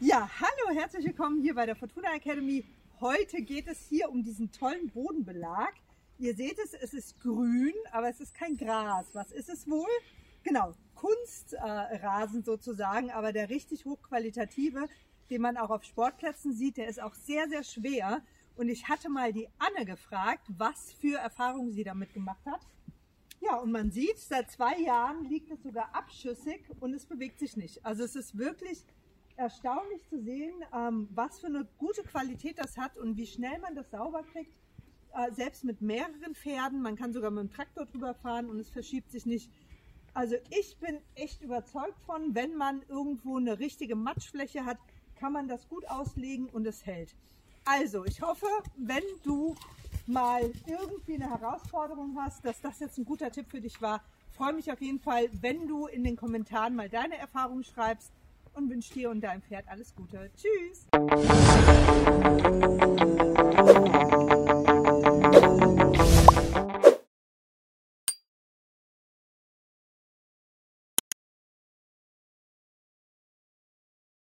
Ja, hallo, herzlich willkommen hier bei der Fortuna Academy. Heute geht es hier um diesen tollen Bodenbelag. Ihr seht es, es ist grün, aber es ist kein Gras. Was ist es wohl? Genau, Kunstrasen äh, sozusagen, aber der richtig hochqualitative, den man auch auf Sportplätzen sieht, der ist auch sehr, sehr schwer. Und ich hatte mal die Anne gefragt, was für Erfahrungen sie damit gemacht hat. Ja, und man sieht, seit zwei Jahren liegt es sogar abschüssig und es bewegt sich nicht. Also es ist wirklich erstaunlich zu sehen, ähm, was für eine gute Qualität das hat und wie schnell man das sauber kriegt. Äh, selbst mit mehreren Pferden. Man kann sogar mit dem Traktor drüber fahren und es verschiebt sich nicht. Also ich bin echt überzeugt von, wenn man irgendwo eine richtige Matschfläche hat, kann man das gut auslegen und es hält. Also, ich hoffe, wenn du mal irgendwie eine Herausforderung hast, dass das jetzt ein guter Tipp für dich war. Freue mich auf jeden Fall, wenn du in den Kommentaren mal deine Erfahrungen schreibst und wünsche dir und deinem Pferd alles Gute. Tschüss!